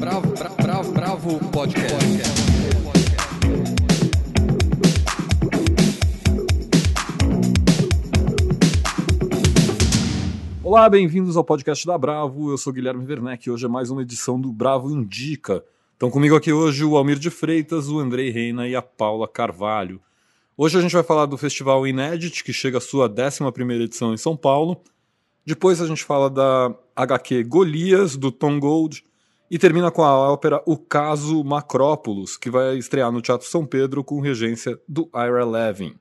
Bravo, bravo, bravo, bravo podcast. Olá, bem-vindos ao podcast da Bravo. Eu sou Guilherme Werneck e hoje é mais uma edição do Bravo Indica. Estão comigo aqui hoje o Almir de Freitas, o Andrei Reina e a Paula Carvalho. Hoje a gente vai falar do Festival Inédit, que chega à sua 11 edição em São Paulo. Depois a gente fala da HQ Golias, do Tom Gold. E termina com a ópera O Caso Macrópolis, que vai estrear no Teatro São Pedro com regência do Ira Levin.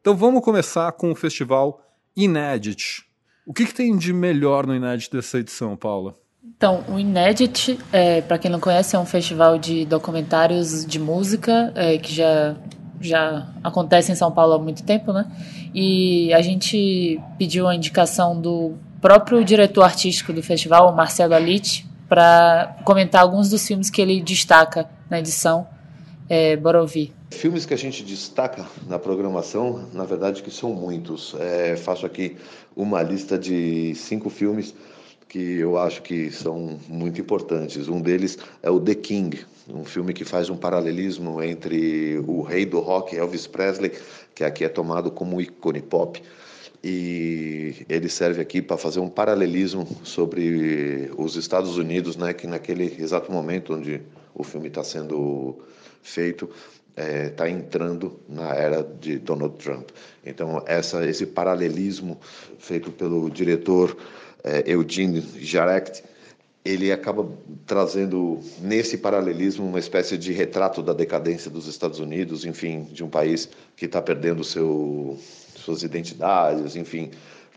Então vamos começar com o festival Inédit. O que, que tem de melhor no Inédit dessa edição, Paula? Então, o Inédit, é, para quem não conhece, é um festival de documentários de música é, que já já acontece em São Paulo há muito tempo, né? E a gente pediu a indicação do próprio diretor artístico do festival, o Marcelo Alite, para comentar alguns dos filmes que ele destaca na edição. É, bora ouvir. Filmes que a gente destaca na programação, na verdade que são muitos. É, faço aqui uma lista de cinco filmes que eu acho que são muito importantes. Um deles é o The King, um filme que faz um paralelismo entre o rei do rock, Elvis Presley, que aqui é tomado como ícone pop, e ele serve aqui para fazer um paralelismo sobre os Estados Unidos, né, que naquele exato momento onde o filme está sendo feito, está é, tá entrando na era de Donald Trump. Então, essa, esse paralelismo feito pelo diretor é, Eugene Jarect, ele acaba trazendo nesse paralelismo uma espécie de retrato da decadência dos Estados Unidos, enfim, de um país que está perdendo seu, suas identidades, enfim,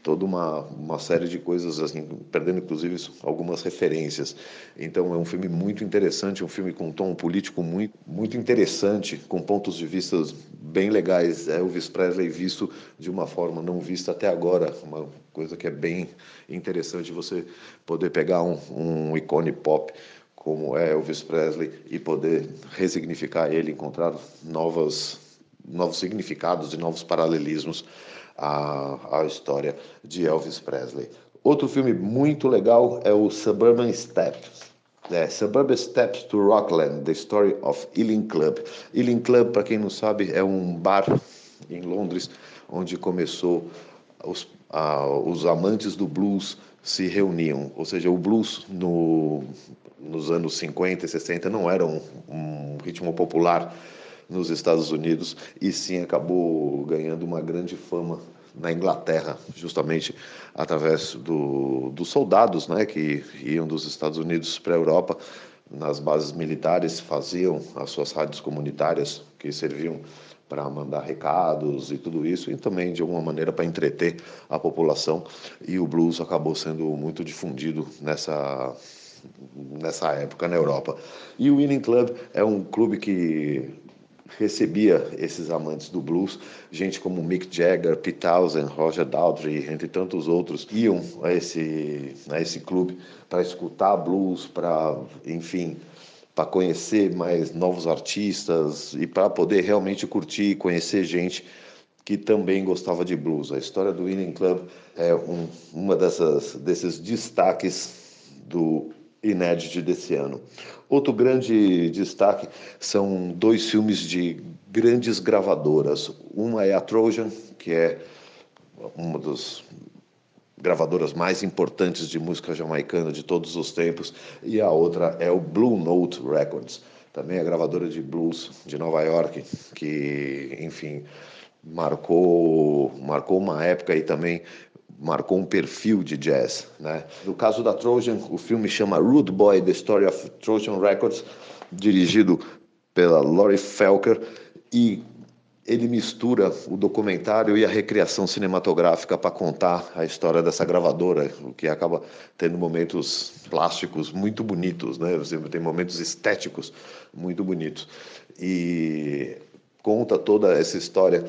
toda uma, uma série de coisas, assim, perdendo inclusive algumas referências. Então é um filme muito interessante, um filme com um tom político muito, muito interessante, com pontos de vista bem legais. É Elvis Presley visto de uma forma não vista até agora, uma coisa que é bem interessante você poder pegar um, um ícone pop como é Elvis Presley e poder ressignificar ele, encontrar novas, novos significados e novos paralelismos a, a história de Elvis Presley. Outro filme muito legal é o Suburban Steps. É, Suburban Steps to Rockland, The Story of Ealing Club. Ealing Club, para quem não sabe, é um bar em Londres onde começou os, os amantes do blues se reuniam. Ou seja, o blues no, nos anos 50 e 60 não era um, um ritmo popular nos Estados Unidos e sim acabou ganhando uma grande fama na Inglaterra, justamente através do, dos soldados né, que iam dos Estados Unidos para a Europa, nas bases militares, faziam as suas rádios comunitárias que serviam para mandar recados e tudo isso, e também de alguma maneira para entreter a população. E o blues acabou sendo muito difundido nessa nessa época na Europa. E o Winning Club é um clube que recebia esses amantes do blues, gente como Mick Jagger, Pete Townsend, Roger Daltrey, entre tantos outros, iam a esse, a esse clube para escutar blues, para, enfim, para conhecer mais novos artistas e para poder realmente curtir e conhecer gente que também gostava de blues. A história do Winning Club é um, uma dessas, desses destaques do inédito desse ano. Outro grande destaque são dois filmes de grandes gravadoras. Uma é a Trojan, que é uma das gravadoras mais importantes de música jamaicana de todos os tempos, e a outra é o Blue Note Records, também a gravadora de blues de Nova York, que, enfim, marcou marcou uma época e também marcou um perfil de jazz. Né? No caso da Trojan, o filme chama Rude Boy: The Story of Trojan Records, dirigido pela Laurie Felker, e ele mistura o documentário e a recriação cinematográfica para contar a história dessa gravadora, o que acaba tendo momentos plásticos muito bonitos, né? Tem momentos estéticos muito bonitos e conta toda essa história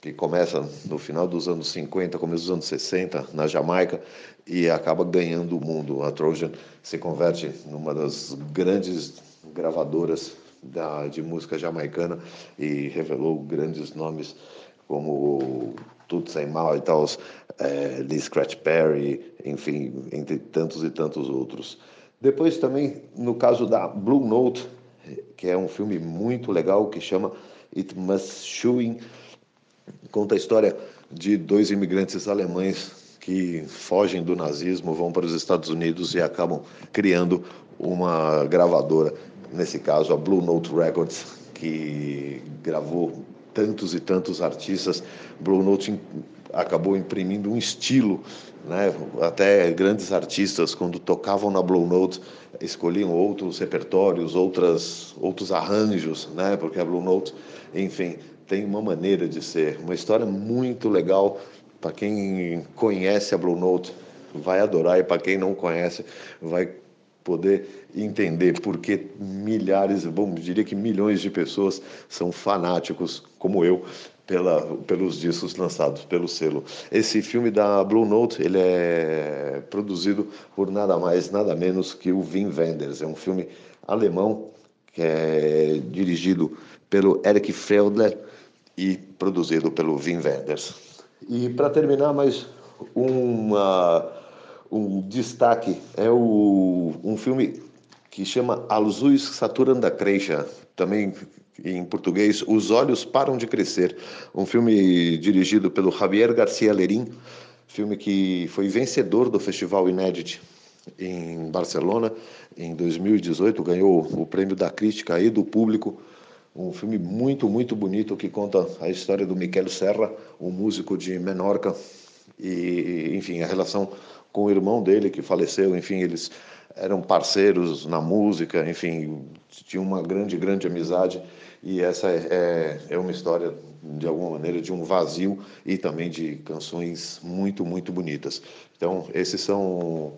que começa no final dos anos 50, começo dos anos 60, na Jamaica, e acaba ganhando o mundo. A Trojan se converte numa das grandes gravadoras da, de música jamaicana e revelou grandes nomes como Toots and e é, Lee Scratch Perry, enfim, entre tantos e tantos outros. Depois também, no caso da Blue Note, que é um filme muito legal que chama It Must Showing, conta a história de dois imigrantes alemães que fogem do nazismo, vão para os Estados Unidos e acabam criando uma gravadora, nesse caso a Blue Note Records, que gravou tantos e tantos artistas. Blue Note acabou imprimindo um estilo, né? Até grandes artistas quando tocavam na Blue Note escolhiam outros repertórios, outras outros arranjos, né? Porque a Blue Note, enfim, tem uma maneira de ser, uma história muito legal para quem conhece a Blue Note vai adorar e para quem não conhece vai poder entender porque milhares, bom, diria que milhões de pessoas são fanáticos como eu pela, pelos discos lançados pelo selo. Esse filme da Blue Note ele é produzido por nada mais nada menos que o Wim Wenders. É um filme alemão que é dirigido pelo Eric Feldler e produzido pelo Wim Wenders. E para terminar, mais uma, um destaque. É o, um filme que chama Azuis Saturn da Creixa, também em português, Os Olhos Param de Crescer, um filme dirigido pelo Javier Garcia Lerin, filme que foi vencedor do Festival Inédit em Barcelona em 2018, ganhou o prêmio da crítica e do público um filme muito, muito bonito que conta a história do Miquel Serra, um músico de Menorca, e, enfim, a relação com o irmão dele que faleceu, enfim, eles eram parceiros na música, enfim, tinham uma grande, grande amizade, e essa é, é, uma história, de alguma maneira, de um vazio e também de canções muito, muito bonitas. Então, esses são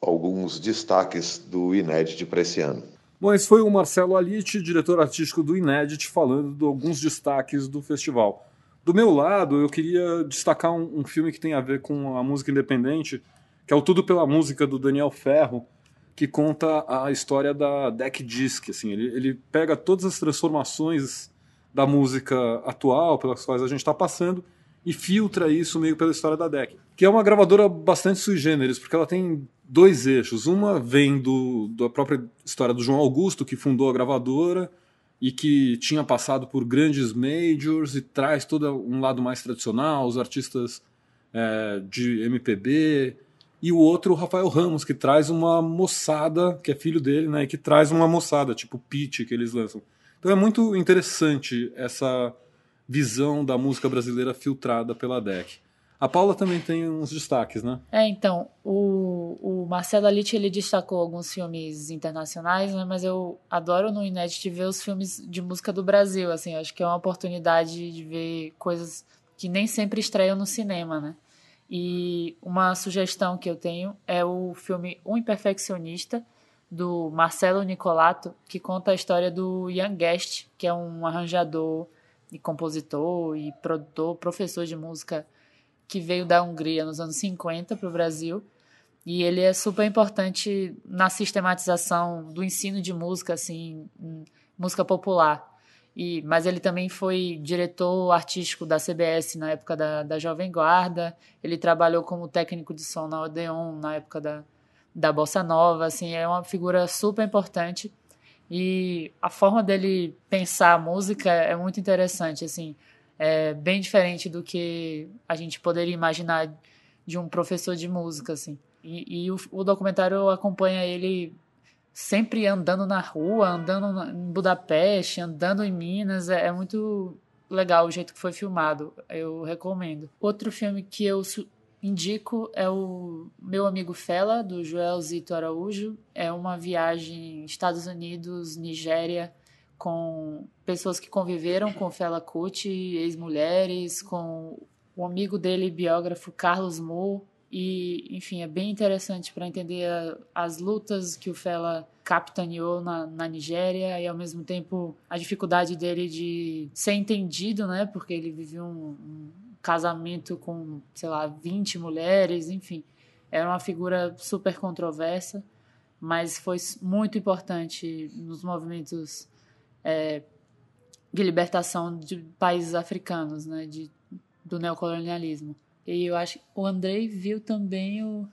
alguns destaques do Inédit para esse ano. Bom, esse foi o Marcelo Alite, diretor artístico do Inédit, falando de alguns destaques do festival. Do meu lado, eu queria destacar um, um, filme que tem a ver com a música independente, que é o Tudo pela Música, do Daniel Ferro, que conta a história da Deck Disc. Assim, ele, ele pega todas as transformações da música atual pelas quais a gente está passando e filtra isso meio pela história da Deck, que é uma gravadora bastante sui generis, porque ela tem dois eixos. Uma vem do, da própria história do João Augusto, que fundou a gravadora e que tinha passado por grandes majors e traz todo um lado mais tradicional, os artistas é, de MPB. E o outro, o Rafael Ramos, que traz uma moçada, que é filho dele, né, e que traz uma moçada, tipo Pitch, que eles lançam. Então é muito interessante essa visão da música brasileira filtrada pela DEC. A Paula também tem uns destaques, né? É, então, o, o Marcelo Alitti, ele destacou alguns filmes internacionais, né? Mas eu adoro no Inédit ver os filmes de música do Brasil, assim, acho que é uma oportunidade de ver coisas que nem sempre estreiam no cinema, né? E uma sugestão que eu tenho é o filme Um Imperfeccionista, do Marcelo Nicolato, que conta a história do Ian Guest, que é um arranjador e compositor e produtor, professor de música que veio da Hungria nos anos 50 para o Brasil. E ele é super importante na sistematização do ensino de música, assim, música popular. E, mas ele também foi diretor artístico da CBS na época da, da Jovem Guarda. Ele trabalhou como técnico de som na Odeon na época da, da Bossa Nova. Assim, é uma figura super importante. E a forma dele pensar a música é muito interessante. Assim, é bem diferente do que a gente poderia imaginar de um professor de música, assim. E, e o, o, documentário acompanha ele sempre andando na rua, andando em Budapeste, andando em Minas. É, é muito legal o jeito que foi filmado. Eu recomendo. Outro filme que eu indico é o Meu Amigo Fela, do Joel Zito Araújo. É uma viagem Estados Unidos, Nigéria, com pessoas que conviveram com Fela Kuti, ex-mulheres, com o amigo dele, biógrafo Carlos Moore, e, enfim, é bem interessante para entender a, as lutas que o Fela capitaneou na, na Nigéria e, ao mesmo tempo, a dificuldade dele de ser entendido, né? Porque ele viveu um, um casamento com, sei lá, 20 mulheres, enfim. Era uma figura super controversa, mas foi muito importante nos movimentos é, de libertação de países africanos, né, de, do neocolonialismo. E eu acho que o Andrei viu também o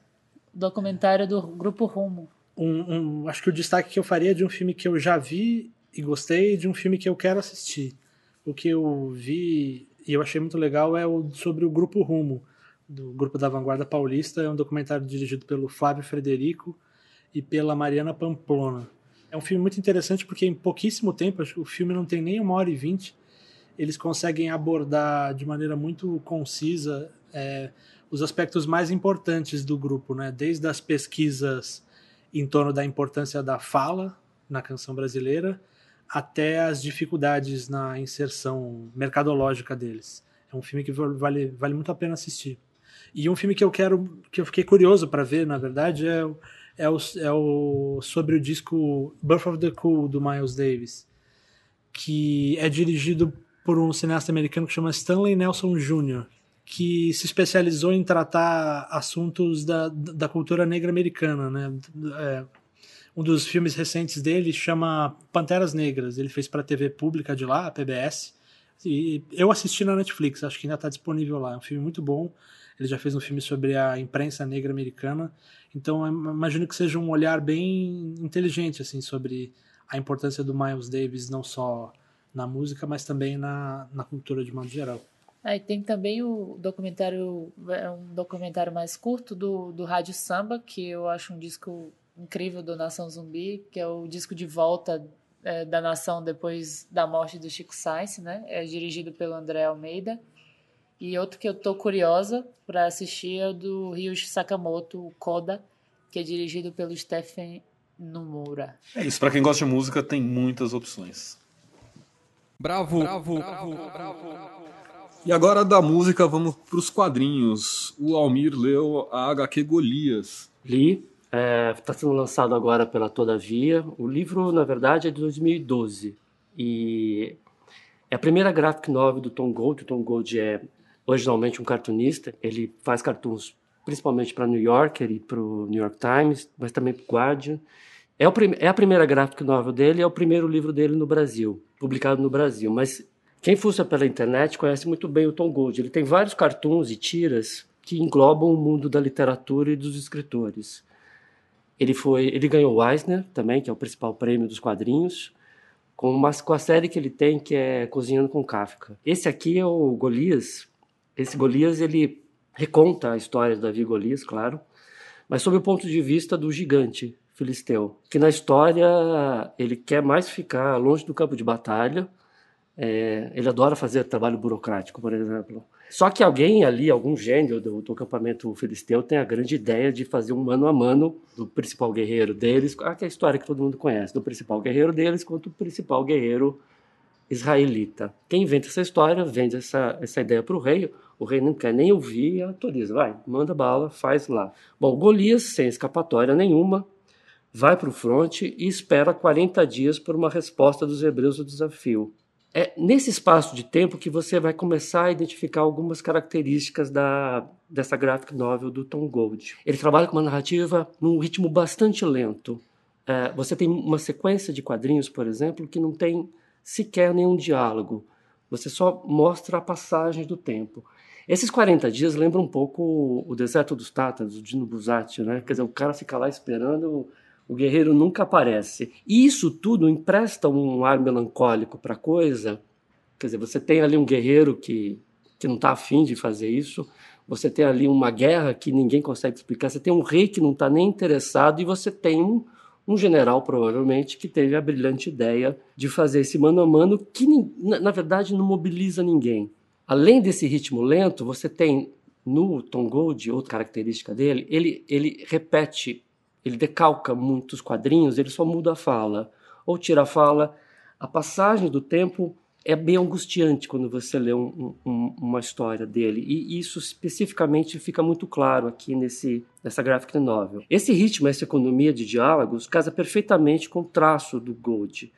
documentário do Grupo Rumo, um, um, acho que o destaque que eu faria é de um filme que eu já vi e gostei, de um filme que eu quero assistir. O que eu vi e eu achei muito legal é o sobre o Grupo Rumo, do Grupo da Vanguarda Paulista. É um documentário dirigido pelo Flávio Frederico e pela Mariana Pamplona. É um filme muito interessante porque em pouquíssimo tempo, o filme não tem nem uma hora e vinte, eles conseguem abordar de maneira muito concisa é, os aspectos mais importantes do grupo, né? desde as pesquisas em torno da importância da fala na canção brasileira até as dificuldades na inserção mercadológica deles. É um filme que vale, vale muito a pena assistir. E um filme que eu quero, que eu fiquei curioso para ver, na verdade, é, é, o, é o sobre o disco Birth of the Cool do Miles Davis, que é dirigido por um cineasta americano que chama Stanley Nelson Jr., que se especializou em tratar assuntos da, da cultura negra americana, né? É, um dos filmes recentes dele chama Panteras Negras. Ele fez para a TV pública de lá, a PBS. E eu assisti na Netflix, acho que ainda está disponível lá. É um filme muito bom. Ele já fez um filme sobre a imprensa negra americana. Então, imagino que seja um olhar bem inteligente assim sobre a importância do Miles Davis não só na música, mas também na, na cultura de modo geral. É, tem também o documentário, é um documentário mais curto do, do Rádio Samba, que eu acho um disco incrível do Nação Zumbi, que é o disco de volta é, da nação depois da morte do Chico Sainz, né? É dirigido pelo André Almeida. E outro que eu tô curiosa para assistir é o do Ryushi Sakamoto, o Koda, que é dirigido pelo Stephen Nomura. É isso, para quem gosta de música tem muitas opções. Bravo, bravo, bravo, bravo. E agora da música vamos para os quadrinhos. O Almir leu a HQ Golias. Li, Está é, tá sendo lançado agora pela Todavia. O livro, na verdade, é de 2012 e é a primeira graphic novel do Tom Gold. O Tom Gold é originalmente um cartunista. Ele faz cartoons principalmente para New Yorker e para o New York Times, mas também para o Guardian. É, o é a primeira graphic novel dele, é o primeiro livro dele no Brasil, publicado no Brasil. Mas quem fuça pela internet conhece muito bem o Tom Gold. Ele tem vários cartoons e tiras que englobam o mundo da literatura e dos escritores. Ele foi, ele ganhou o Eisner também, que é o principal prêmio dos quadrinhos, com, uma, com a série que ele tem que é Cozinhando com Kafka. Esse aqui é o Golias. Esse Golias ele reconta a história Davi e Golias, claro, mas sob o ponto de vista do gigante filisteu, que na história ele quer mais ficar longe do campo de batalha. É, ele adora fazer trabalho burocrático, por exemplo. Só que alguém ali, algum gênio do, do acampamento filisteu, tem a grande ideia de fazer um mano a mano do principal guerreiro deles, ah, que é a história que todo mundo conhece, do principal guerreiro deles contra o principal guerreiro israelita. Quem inventa essa história vende essa, essa ideia para o rei, o rei não quer nem ouvir e autoriza, vai, manda bala, faz lá. Bom, Golias, sem escapatória nenhuma, vai para o fronte e espera 40 dias por uma resposta dos hebreus ao desafio. É nesse espaço de tempo que você vai começar a identificar algumas características da, dessa graphic novel do Tom Gold. Ele trabalha com uma narrativa num ritmo bastante lento. É, você tem uma sequência de quadrinhos, por exemplo, que não tem sequer nenhum diálogo. Você só mostra a passagem do tempo. Esses 40 dias lembram um pouco o Deserto dos Tátaros, do Dino Buzzati, né? Quer dizer, o cara fica lá esperando o guerreiro nunca aparece. E isso tudo empresta um ar melancólico para a coisa. Quer dizer, você tem ali um guerreiro que, que não está afim de fazer isso, você tem ali uma guerra que ninguém consegue explicar, você tem um rei que não está nem interessado e você tem um, um general, provavelmente, que teve a brilhante ideia de fazer esse mano a mano que, na, na verdade, não mobiliza ninguém. Além desse ritmo lento, você tem no Tom Gold, outra característica dele, ele, ele repete ele decalca muitos quadrinhos, ele só muda a fala ou tira a fala. A passagem do tempo é bem angustiante quando você lê um, um, uma história dele e isso especificamente fica muito claro aqui nesse nessa graphic novel. Esse ritmo, essa economia de diálogos casa perfeitamente com o traço do Gold.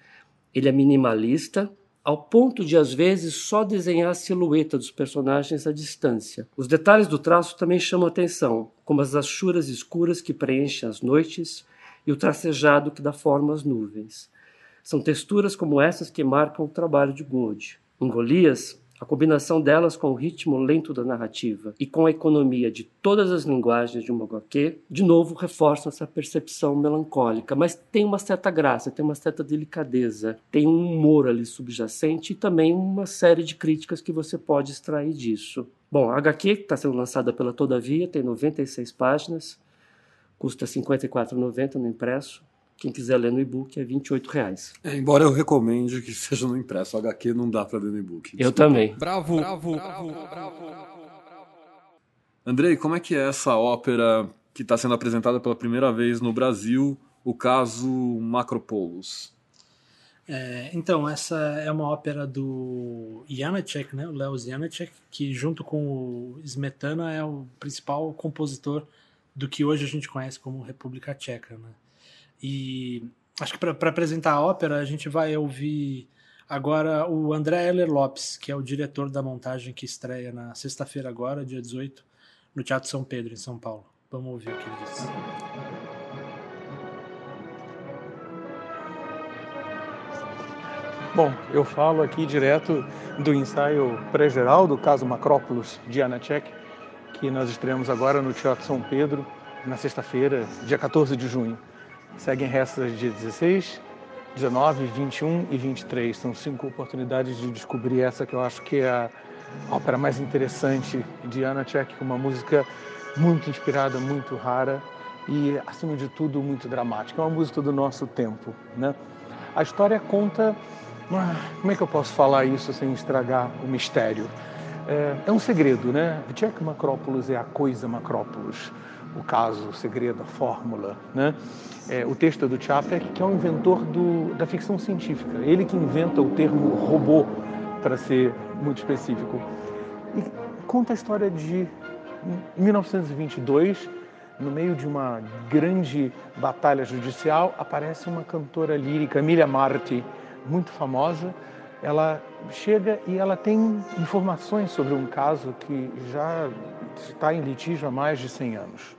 Ele é minimalista, ao ponto de às vezes só desenhar a silhueta dos personagens à distância. Os detalhes do traço também chamam atenção, como as achuras escuras que preenchem as noites e o tracejado que dá forma às nuvens. São texturas como essas que marcam o trabalho de Gold. Em Golias, A combinação delas com o ritmo lento da narrativa e com a economia de todas as linguagens de uma HQ, de novo reforça essa percepção melancólica, mas tem uma certa graça, tem uma certa delicadeza, tem um humor ali subjacente e também uma série de críticas que você pode extrair disso. Bom, a HQ, está sendo lançada pela Todavia, tem 96 páginas, custa R$ 54,90 no impresso. Quem quiser ler no e-book é 28 reais. É, embora eu recomende que seja no impresso. O HQ não dá para ler no e-book. Eu também. Bravo, bravo, bravo, bravo. Andrei, como é que é essa ópera que está sendo apresentada pela primeira vez no Brasil, o caso Macropoulos? É, então, essa é uma ópera do Janacek, né, o Leo Janacek, que junto com o Smetana é o principal compositor do que hoje a gente conhece como República Tcheca. Né? E acho que para apresentar a ópera, a gente vai ouvir agora o André Heller Lopes, que é o diretor da montagem que estreia na sexta-feira agora, dia 18, no Teatro São Pedro, em São Paulo. Vamos ouvir o que ele diz. Bom, eu falo aqui direto do ensaio pré-geral do caso Macrópolis de Anacek, que nós estreamos agora no Teatro São Pedro, na sexta-feira, dia 14 de junho. Seguem restas dia 16, 19, 21 e 23. São cinco oportunidades de descobrir essa que eu acho que é a ópera mais interessante de Anacek, uma música muito inspirada, muito rara e, acima de tudo, muito dramática. É uma música do nosso tempo. Né? A história conta como é que eu posso falar isso sem estragar o mistério? É, é um segredo, né? Jack Macrópolis é a coisa Macrópolis, o caso, o segredo, a fórmula, né? É, o texto do Chapek, que é um inventor do, da ficção científica. Ele que inventa o termo robô, para ser muito específico. E conta a história de 1922, no meio de uma grande batalha judicial, aparece uma cantora lírica, Emilia Marti, muito famosa, ela chega e ela tem informações sobre um caso que já está em litígio há mais de 100 anos.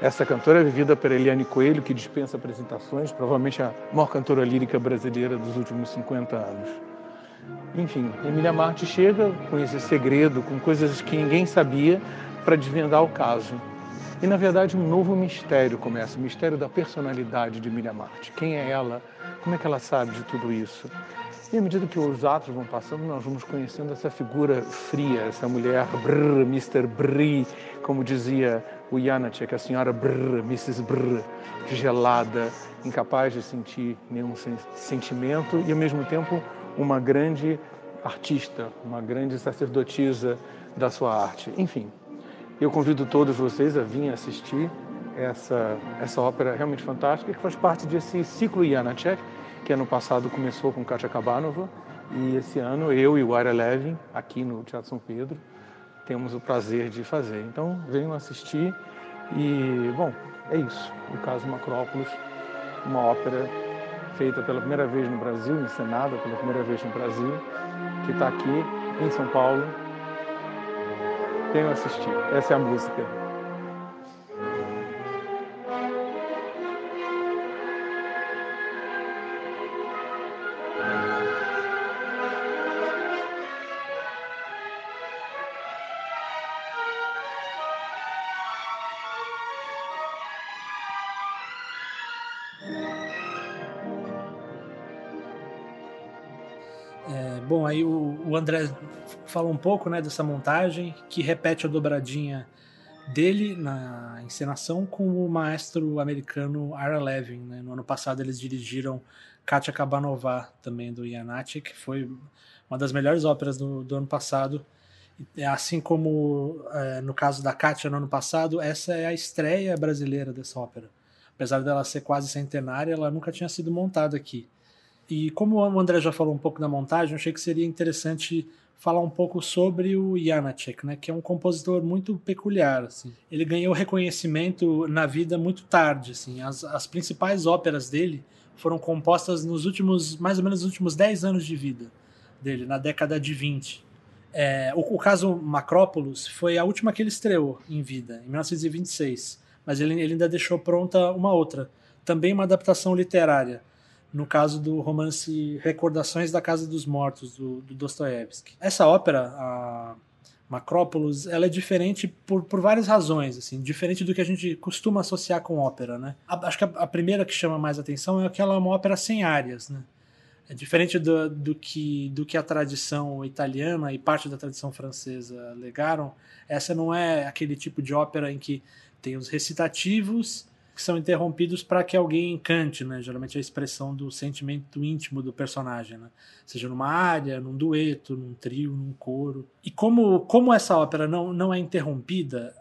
Essa cantora é vivida por Eliane Coelho, que dispensa apresentações, provavelmente a maior cantora lírica brasileira dos últimos 50 anos. Enfim, Emília Marte chega com esse segredo, com coisas que ninguém sabia, para desvendar o caso. E, na verdade, um novo mistério começa, o mistério da personalidade de Emília Marte. Quem é ela? Como é que ela sabe de tudo isso? E à medida que os atos vão passando, nós vamos conhecendo essa figura fria, essa mulher brrr, Mr. Brrr, como dizia o Janacek, a senhora Brrr, Mrs. Brrr, gelada, incapaz de sentir nenhum sentimento e ao mesmo tempo uma grande artista, uma grande sacerdotisa da sua arte. Enfim, eu convido todos vocês a vir assistir essa, essa ópera realmente fantástica, que faz parte desse ciclo Janacek, que ano passado começou com Katia Kabanova, e esse ano eu e o Ira Levin, aqui no Teatro São Pedro, temos o prazer de fazer. Então, venham assistir e, bom, é isso. O caso Macrópolis, uma ópera feita pela primeira vez no Brasil, encenada pela primeira vez no Brasil, que está aqui em São Paulo. Venham assistir. Essa é a música. André fala um pouco né, dessa montagem, que repete a dobradinha dele na encenação com o maestro americano Ira Levin. Né? No ano passado eles dirigiram Katia Kabanova, também do Janacek, que foi uma das melhores óperas do, do ano passado. Assim como é, no caso da Katia no ano passado, essa é a estreia brasileira dessa ópera. Apesar dela ser quase centenária, ela nunca tinha sido montada aqui. E como o André já falou um pouco da montagem, eu achei que seria interessante falar um pouco sobre o Janacek, né, que é um compositor muito peculiar. Assim. Ele ganhou reconhecimento na vida muito tarde. Assim. As, as principais óperas dele foram compostas nos últimos, mais ou menos, nos últimos 10 anos de vida dele, na década de 20. É, o, o, caso Macrópolis foi a última que ele estreou em vida, em 1926. Mas ele, ele ainda deixou pronta uma outra, também uma adaptação literária, no caso do romance Recordações da Casa dos Mortos, do, do Dostoiévski. Essa ópera, a Macrópolis, ela é diferente por, por várias razões, assim, diferente do que a gente costuma associar com ópera, né? A, acho que a, a, primeira que chama mais atenção é que ela é uma ópera sem áreas, né? É diferente do, do, que, do que a tradição italiana e parte da tradição francesa legaram. Essa não é aquele tipo de ópera em que tem os recitativos que são interrompidos para que alguém cante, né? Geralmente é a expressão do sentimento íntimo do personagem, né? Seja numa área, num dueto, num trio, num coro. E como, como essa ópera não, não é interrompida,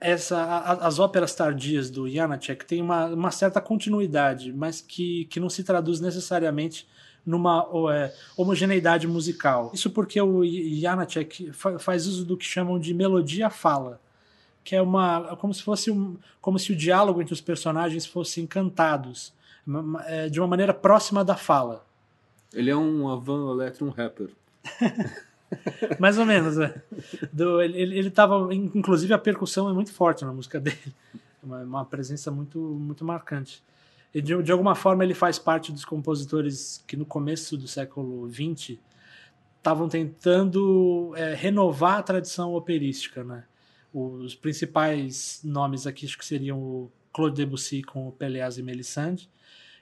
essa, a, as óperas tardias do Janacek têm uma, uma certa continuidade, mas que, que não se traduz necessariamente numa é, homogeneidade musical. Isso porque o Janacek faz uso do que chamam de melodia-fala que é uma como se fosse um, como se o diálogo entre os personagens fossem cantados é, de uma maneira próxima da fala. Ele é um Avan Electron rapper. Mais ou menos, é. Do, ele, ele tava, inclusive a percussão é muito forte na música dele, uma, uma presença muito muito marcante. E de, de alguma forma ele faz parte dos compositores que no começo do século XX estavam tentando é, renovar a tradição operística, né? Os principais nomes aqui acho que seriam o Claude Debussy com o Pelléas e Melisande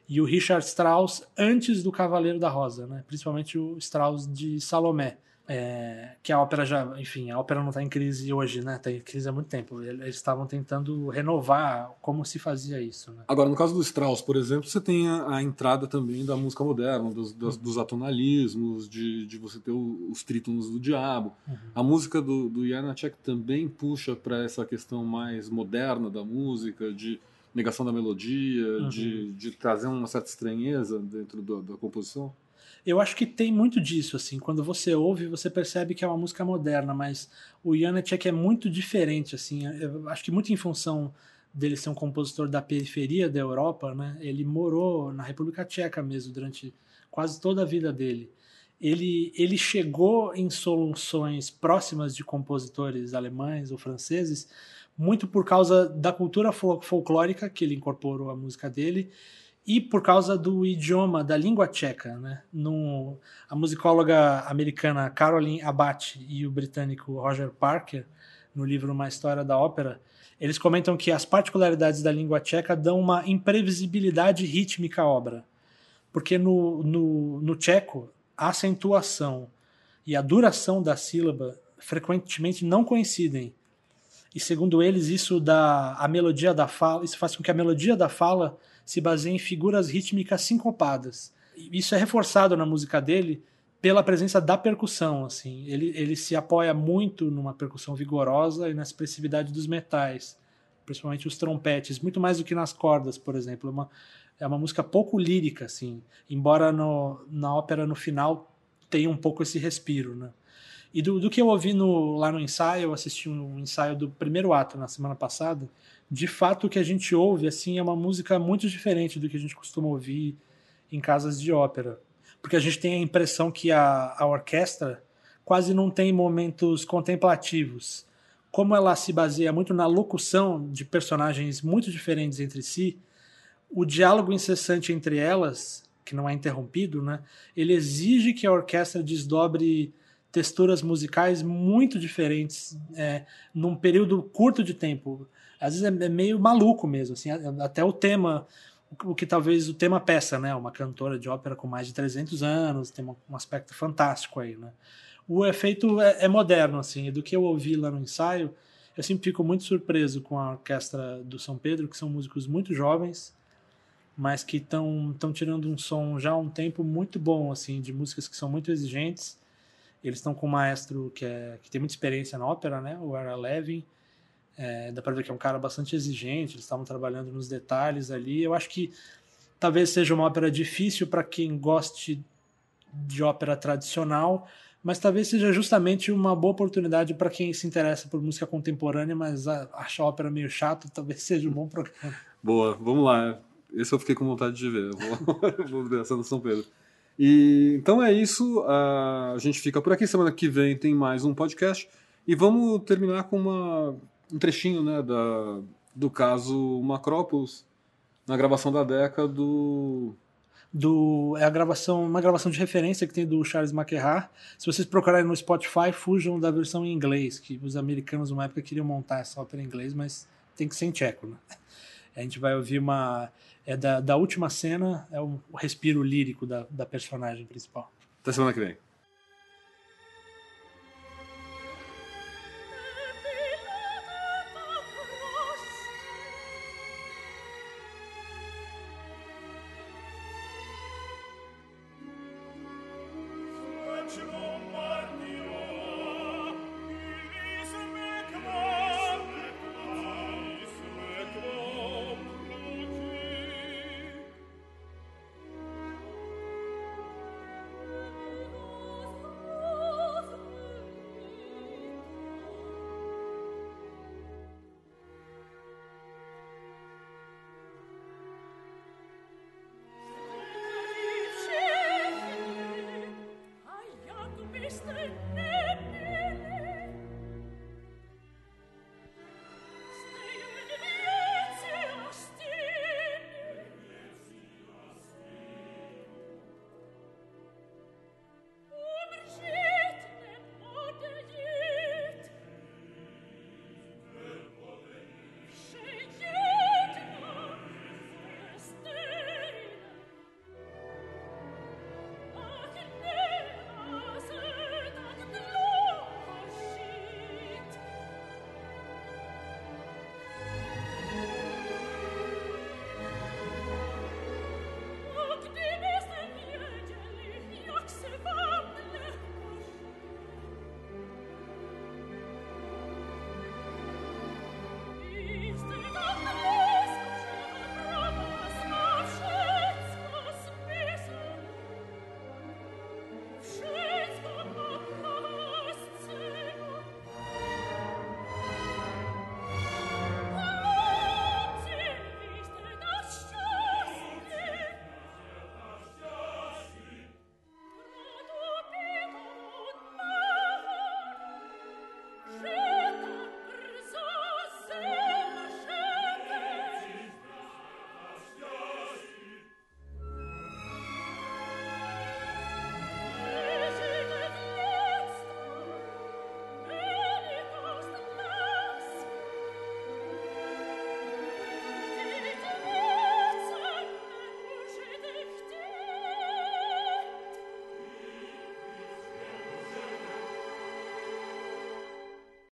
e o Richard Strauss antes do Cavaleiro da Rosa, né? principalmente o Strauss de Salomé. É, que a ópera já, enfim, a ópera não está em crise hoje, né? Está em crise há muito tempo. Eles estavam tentando renovar como se fazia isso. Né? Agora, no caso do Strauss, por exemplo, você tem a, a entrada também da música moderna, dos, uhum. dos atonalismos, de, de você ter o, os trítonos do diabo. Uhum. A música do, do Janacek também puxa para essa questão mais moderna da música, de negação da melodia, uhum. de, de trazer uma certa estranheza dentro do, da composição. Eu acho que tem muito disso, assim. Quando você ouve, você percebe que é uma música moderna, mas o Janacek é muito diferente, assim. Eu acho que muito em função dele ser um compositor da periferia da Europa, né? Ele morou na República Tcheca mesmo durante quase toda a vida dele. Ele, ele chegou em soluções próximas de compositores alemães ou franceses muito por causa da cultura folclórica que ele incorporou à música dele e por causa do idioma, da língua tcheca. Né? No, a musicóloga americana Caroline Abate e o britânico Roger Parker, no livro Uma História da Ópera, eles comentam que as particularidades da língua tcheca dão uma imprevisibilidade rítmica à obra. Porque no, no, no tcheco, a acentuação e a duração da sílaba frequentemente não coincidem. E segundo eles, isso dá a melodia da fala, isso faz com que a melodia da fala se baseia em figuras rítmicas sincopadas. Isso é reforçado na música dele pela presença da percussão, assim. Ele, ele se apoia muito numa percussão vigorosa e na expressividade dos metais, principalmente os trompetes, muito mais do que nas cordas, por exemplo. É uma, é uma música pouco lírica, assim, embora no, na ópera no final tenha um pouco esse respiro, né? E do, do que eu ouvi no, lá no ensaio, eu assisti um ensaio do primeiro ato na semana passada, de fato o que a gente ouve assim é uma música muito diferente do que a gente costuma ouvir em casas de ópera. Porque a gente tem a impressão que a, a orquestra quase não tem momentos contemplativos. Como ela se baseia muito na locução de personagens muito diferentes entre si, o diálogo incessante entre elas, que não é interrompido, né, ele exige que a orquestra desdobre texturas musicais muito diferentes é, num período curto de tempo às vezes é, é meio maluco mesmo, assim, até o tema, o que talvez o tema peça, né? Uma cantora de ópera com mais de 300 anos, tem um aspecto fantástico aí, né? O efeito é, é moderno, assim, do que eu ouvi lá no ensaio, eu sempre fico muito surpreso com a orquestra do São Pedro, que são músicos muito jovens, mas que estão tirando um som já há um tempo muito bom, assim, de músicas que são muito exigentes. Eles estão com um maestro que, é, que tem muita experiência na ópera, né? O Ara Levin, é, dá para ver que é um cara bastante exigente, eles estavam trabalhando nos detalhes ali. Eu acho que talvez seja uma ópera difícil para quem goste de ópera tradicional, mas talvez seja justamente uma boa oportunidade para quem se interessa por música contemporânea, mas acha a ópera meio chato, talvez seja um bom programa. Boa, vamos lá. Esse eu fiquei com vontade de ver. Vou, vou ver essa no São Pedro. E, então é isso. A gente fica por aqui. Semana que vem tem mais um podcast. E vamos terminar com uma um trechinho né, da, do caso Macrópolis, na gravação da década do. do é a gravação, uma gravação de referência que tem do Charles McHarr. Se vocês procurarem no Spotify, fujam da versão em inglês, que os americanos numa época queriam montar essa ópera em inglês, mas tem que ser em tcheco, né? A gente vai ouvir uma é da, da última cena, é o respiro lírico da, da personagem principal. Até semana que vem.